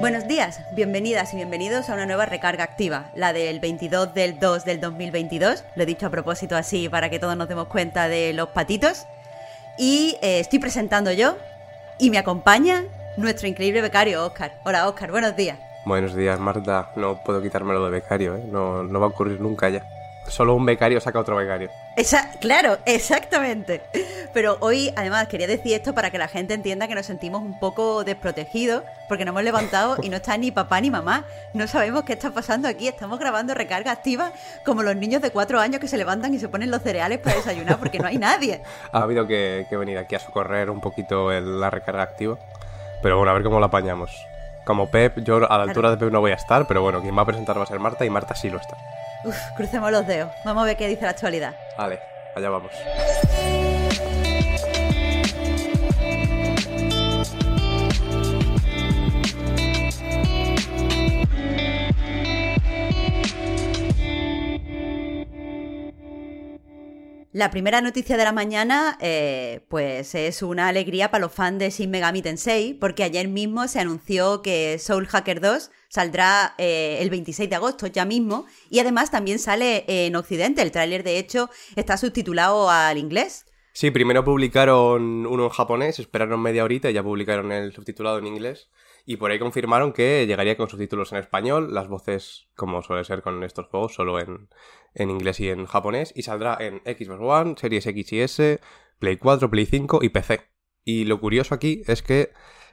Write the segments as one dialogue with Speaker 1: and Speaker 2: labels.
Speaker 1: Buenos días, bienvenidas y bienvenidos a una nueva recarga activa, la del 22 del 2 del 2022. Lo he dicho a propósito así para que todos nos demos cuenta de los patitos. Y eh, estoy presentando yo y me acompaña nuestro increíble becario Oscar. Hola Oscar, buenos días.
Speaker 2: Buenos días, Marta. No puedo quitármelo de becario, ¿eh? No, no va a ocurrir nunca ya. Solo un becario saca otro becario.
Speaker 1: Esa, claro, exactamente. Pero hoy, además, quería decir esto para que la gente entienda que nos sentimos un poco desprotegidos porque nos hemos levantado y no está ni papá ni mamá. No sabemos qué está pasando aquí. Estamos grabando recarga activa como los niños de cuatro años que se levantan y se ponen los cereales para desayunar porque no hay nadie.
Speaker 2: Ha habido que, que venir aquí a socorrer un poquito el- la recarga activa. Pero bueno, a ver cómo la apañamos. Como Pep, yo a la altura de Pep no voy a estar, pero bueno, quien va a presentar va a ser Marta y Marta sí lo está.
Speaker 1: Uf, crucemos los dedos. Vamos a ver qué dice la actualidad.
Speaker 2: Vale, allá vamos.
Speaker 1: La primera noticia de la mañana, eh, pues es una alegría para los fans de Shin Megami Tensei, porque ayer mismo se anunció que Soul Hacker 2 saldrá eh, el 26 de agosto, ya mismo, y además también sale en Occidente. El tráiler, de hecho, está subtitulado al inglés.
Speaker 2: Sí, primero publicaron uno en japonés, esperaron media horita y ya publicaron el subtitulado en inglés. Y por ahí confirmaron que llegaría con subtítulos en español, las voces, como suele ser con estos juegos, solo en, en inglés y en japonés. Y saldrá en Xbox One, Series X y S, Play 4, Play 5 y PC. Y lo curioso aquí es que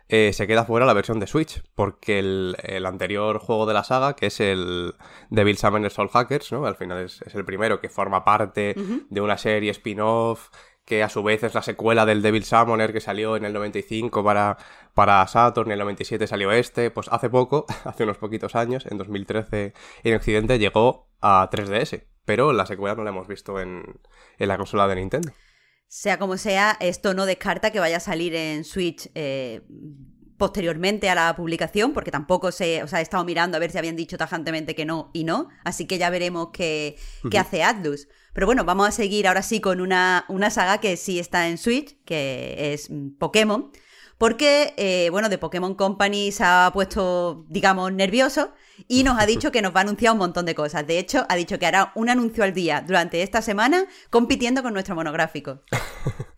Speaker 2: eh, se queda fuera la versión de Switch, porque el, el anterior juego de la saga, que es el Devil Summoner Soul Hackers, ¿no? Al final es, es el primero que forma parte de una serie spin-off que a su vez es la secuela del Devil Summoner que salió en el 95 para, para Saturn, en el 97 salió este, pues hace poco, hace unos poquitos años, en 2013 en Occidente llegó a 3DS, pero la secuela no la hemos visto en, en la consola de Nintendo.
Speaker 1: Sea como sea, esto no descarta que vaya a salir en Switch eh, posteriormente a la publicación, porque tampoco se, o sea, he estado mirando a ver si habían dicho tajantemente que no y no, así que ya veremos qué, qué hace Atlus. Pero bueno, vamos a seguir ahora sí con una, una saga que sí está en Switch, que es mm, Pokémon, porque, eh, bueno, de Pokémon Company se ha puesto, digamos, nervioso y nos ha dicho que nos va a anunciar un montón de cosas. De hecho, ha dicho que hará un anuncio al día durante esta semana compitiendo con nuestro monográfico.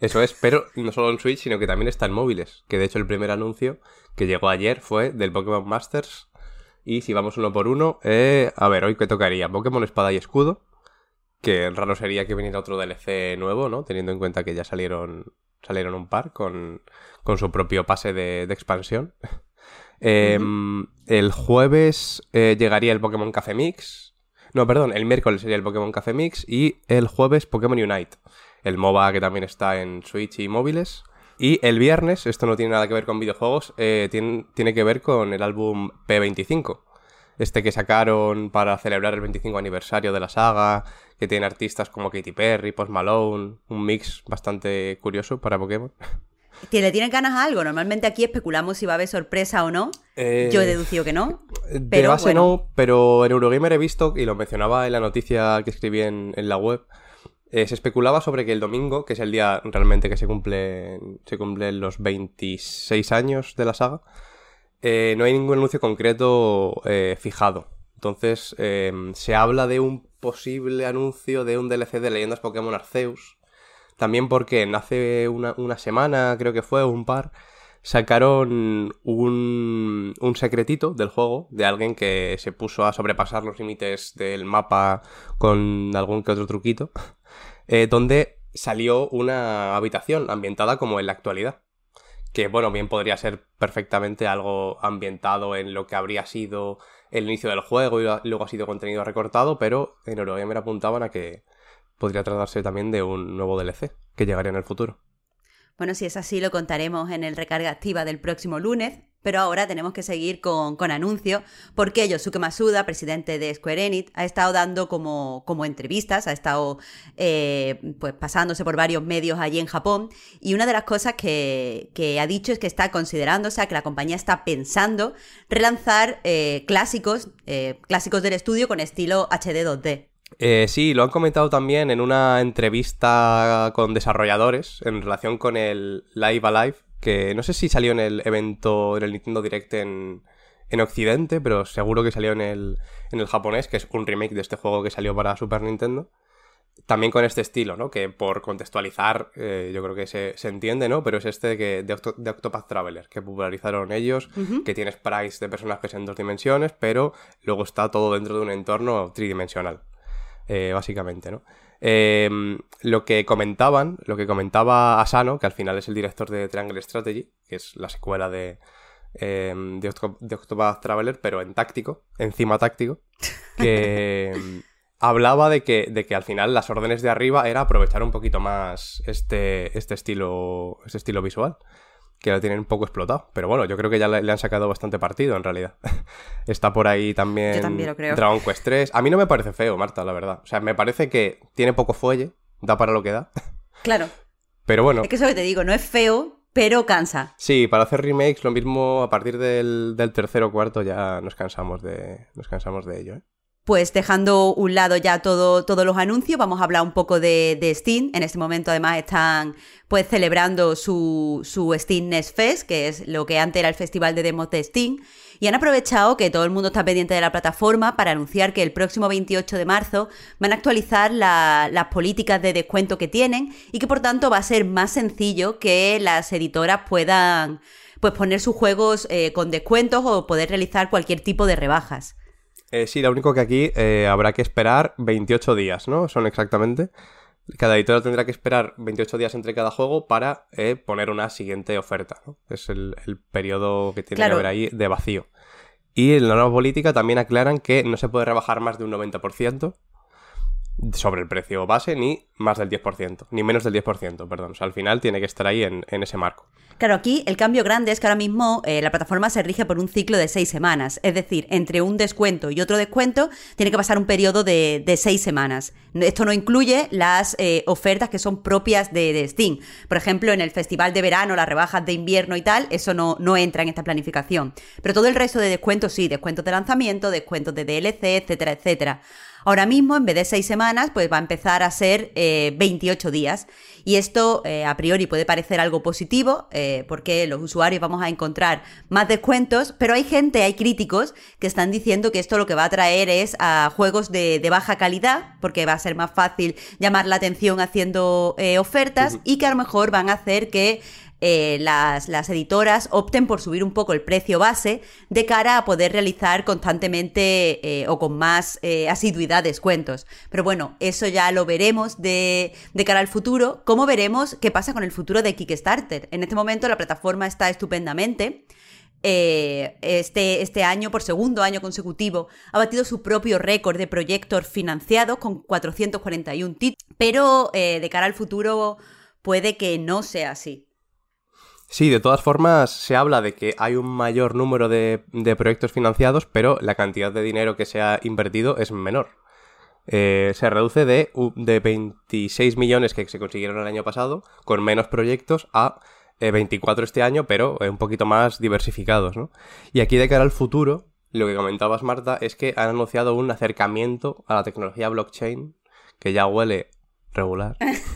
Speaker 2: Eso es, pero no solo en Switch, sino que también está en móviles. Que de hecho el primer anuncio que llegó ayer fue del Pokémon Masters. Y si vamos uno por uno, eh, a ver, hoy que tocaría Pokémon Espada y Escudo. Que raro sería que viniera otro DLC nuevo, ¿no? Teniendo en cuenta que ya salieron, salieron un par con, con su propio pase de, de expansión. Eh, El jueves eh, llegaría el Pokémon Café Mix. No, perdón, el miércoles sería el Pokémon Café Mix. Y el jueves Pokémon Unite. El MOBA que también está en Switch y móviles. Y el viernes, esto no tiene nada que ver con videojuegos, eh, tiene, tiene que ver con el álbum P25. Este que sacaron para celebrar el 25 aniversario de la saga, que tiene artistas como Katy Perry, Post Malone, un mix bastante curioso para Pokémon.
Speaker 1: ¿Que le tienen ganas a algo? Normalmente aquí especulamos si va a haber sorpresa o no.
Speaker 2: Eh,
Speaker 1: Yo he deducido que no.
Speaker 2: De
Speaker 1: Pero
Speaker 2: base
Speaker 1: bueno.
Speaker 2: no, pero en Eurogamer he visto, y lo mencionaba en la noticia que escribí en, en la web, eh, se especulaba sobre que el domingo, que es el día realmente que se cumple se cumplen los 26 años de la saga, eh, no hay ningún anuncio concreto eh, fijado. Entonces, eh, se habla de un posible anuncio de un DLC de Leyendas Pokémon Arceus. También porque hace una, una semana, creo que fue, un par, sacaron un, un secretito del juego de alguien que se puso a sobrepasar los límites del mapa con algún que otro truquito, eh, donde salió una habitación ambientada como en la actualidad. Que, bueno, bien podría ser perfectamente algo ambientado en lo que habría sido el inicio del juego y luego ha sido contenido recortado, pero en Eurogamer apuntaban a que podría tratarse también de un nuevo DLC que llegaría en el futuro.
Speaker 1: Bueno, si es así, lo contaremos en el recarga activa del próximo lunes. Pero ahora tenemos que seguir con, con anuncios, porque Yosuke Masuda, presidente de Square Enix, ha estado dando como, como entrevistas, ha estado eh, pues pasándose por varios medios allí en Japón, y una de las cosas que, que ha dicho es que está considerando, o sea, que la compañía está pensando relanzar eh, clásicos, eh, clásicos del estudio con estilo HD 2D.
Speaker 2: Eh, sí, lo han comentado también en una entrevista con desarrolladores en relación con el Live Alive, que no sé si salió en el evento, en el Nintendo Direct en, en Occidente, pero seguro que salió en el, en el japonés, que es un remake de este juego que salió para Super Nintendo. También con este estilo, ¿no? Que por contextualizar, eh, yo creo que se, se, entiende, ¿no? Pero es este que, de, Octo, de Octopath Traveler, que popularizaron ellos, uh -huh. que tiene sprites de personajes en dos dimensiones, pero luego está todo dentro de un entorno tridimensional, eh, básicamente, ¿no? Eh, lo que comentaban, lo que comentaba Asano, que al final es el director de Triangle Strategy, que es la secuela de, eh, de, Octo de Octopath Traveler, pero en táctico, encima táctico, que hablaba de que, de que al final las órdenes de arriba era aprovechar un poquito más este, este, estilo, este estilo visual que lo tienen un poco explotado. Pero bueno, yo creo que ya le, le han sacado bastante partido en realidad. Está por ahí también
Speaker 1: también
Speaker 2: Dragon Quest 3. A mí no me parece feo, Marta, la verdad. O sea, me parece que tiene poco fuelle, da para lo que da.
Speaker 1: Claro.
Speaker 2: Pero bueno.
Speaker 1: Es que eso que te digo, no es feo, pero cansa.
Speaker 2: Sí, para hacer remakes lo mismo a partir del, del tercero o cuarto ya nos cansamos de, nos cansamos de ello, ¿eh?
Speaker 1: Pues dejando un lado ya todo, todos los anuncios, vamos a hablar un poco de, Steam. En este momento además están pues celebrando su, su Steam Next Fest, que es lo que antes era el festival de demos de Steam. Y han aprovechado que todo el mundo está pendiente de la plataforma para anunciar que el próximo 28 de marzo van a actualizar la, las políticas de descuento que tienen y que por tanto va a ser más sencillo que las editoras puedan pues poner sus juegos eh, con descuentos o poder realizar cualquier tipo de rebajas.
Speaker 2: Eh, sí, lo único que aquí eh, habrá que esperar 28 días, ¿no? Son exactamente. Cada editor tendrá que esperar 28 días entre cada juego para eh, poner una siguiente oferta, ¿no? Es el, el periodo que tiene claro. que haber ahí de vacío. Y en la nueva política también aclaran que no se puede rebajar más de un 90% sobre el precio base, ni más del 10%, ni menos del 10%, perdón. O sea, al final tiene que estar ahí en, en ese marco.
Speaker 1: Claro, aquí el cambio grande es que ahora mismo eh, la plataforma se rige por un ciclo de seis semanas. Es decir, entre un descuento y otro descuento tiene que pasar un periodo de, de seis semanas. Esto no incluye las eh, ofertas que son propias de, de, Steam. Por ejemplo, en el festival de verano, las rebajas de invierno y tal, eso no, no entra en esta planificación. Pero todo el resto de descuentos sí, descuentos de lanzamiento, descuentos de DLC, etcétera, etcétera. Ahora mismo, en vez de seis semanas, pues va a empezar a ser eh, 28 días. Y esto, eh, a priori, puede parecer algo positivo, eh, porque los usuarios vamos a encontrar más descuentos, pero hay gente, hay críticos que están diciendo que esto lo que va a traer es a juegos de, de baja calidad, porque va a ser más fácil llamar la atención haciendo eh, ofertas, uh -huh. y que a lo mejor van a hacer que eh, las, editoras opten por subir un poco el precio base de cara a poder realizar constantemente eh, o con más eh, asiduidad descuentos. Pero bueno, eso ya lo veremos de, de, cara al futuro. ¿Cómo veremos qué pasa con el futuro de Kickstarter? En este momento la plataforma está estupendamente. Este, este año, por segundo año consecutivo, ha batido su propio récord de proyectos financiados con 441 títulos, pero de cara al futuro puede que no sea así.
Speaker 2: Sí, de todas formas se habla de que hay un mayor número de, de, proyectos financiados, pero la cantidad de dinero que se ha invertido es menor. Eh, se reduce de, de 26 millones que se consiguieron el año pasado, con menos proyectos, a eh, 24 este año, pero eh, un poquito más diversificados, ¿no? Y aquí de cara al futuro, lo que comentabas, Marta, es que han anunciado un acercamiento a la tecnología blockchain, que ya huele regular,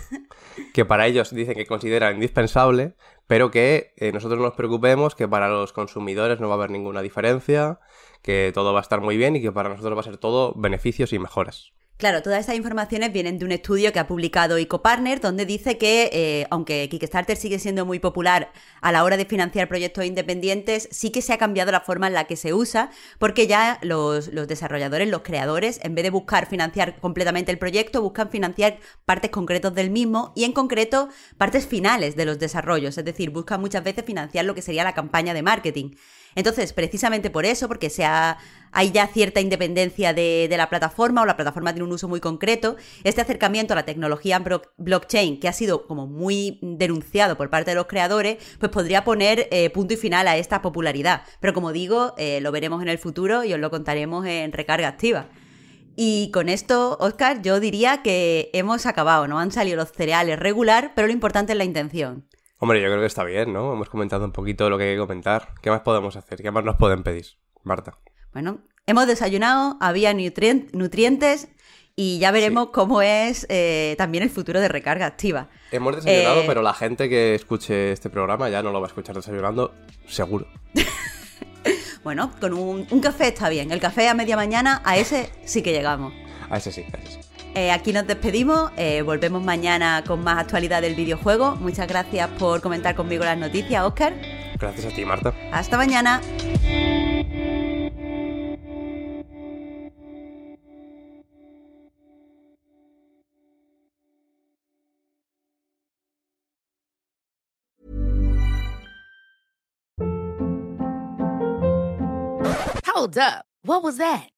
Speaker 2: que para ellos dicen que consideran indispensable, pero que eh, nosotros no nos preocupemos, que para los consumidores no va a haber ninguna diferencia, que todo va a estar muy bien y que para nosotros va a ser todo beneficios y mejoras.
Speaker 1: Claro, todas estas informaciones vienen de un estudio que ha publicado EcoPartner, donde dice que, eh, aunque Kickstarter sigue siendo muy popular a la hora de financiar proyectos independientes, sí que se ha cambiado la forma en la que se usa, porque ya los, los desarrolladores, los creadores, en vez de buscar financiar completamente el proyecto, buscan financiar partes concretas del mismo y, en concreto, partes finales de los desarrollos. Es decir, buscan muchas veces financiar lo que sería la campaña de marketing. Entonces, precisamente por eso, porque se ha, hay ya cierta independencia de, la plataforma o la plataforma tiene un uso muy concreto. Este acercamiento a la tecnología blockchain, que ha sido como muy denunciado por parte de los creadores, pues podría poner eh, punto y final a esta popularidad. Pero como digo, eh, lo veremos en el futuro y os lo contaremos en recarga activa. Y con esto, Oscar, yo diría que hemos acabado, ¿no? Han salido los cereales regular, pero lo importante es la intención.
Speaker 2: Hombre, yo creo que está bien, ¿no? Hemos comentado un poquito lo que hay que comentar. ¿Qué más podemos hacer? ¿Qué más nos pueden pedir, Marta?
Speaker 1: Bueno, hemos desayunado, había nutrientes y ya veremos cómo es eh, también el futuro de recarga activa.
Speaker 2: Hemos desayunado, eh, pero la gente que escuche este programa ya no lo va a escuchar desayunando, seguro.
Speaker 1: bueno, con un, café está bien. El café a media mañana, a ese sí que llegamos.
Speaker 2: A ese sí, a ese sí.
Speaker 1: Eh, aquí nos despedimos, volvemos mañana con más actualidad del videojuego. Muchas gracias por comentar conmigo las noticias, Oscar.
Speaker 2: Gracias a ti, Marta.
Speaker 1: Hasta mañana.
Speaker 3: Hold up. What was that?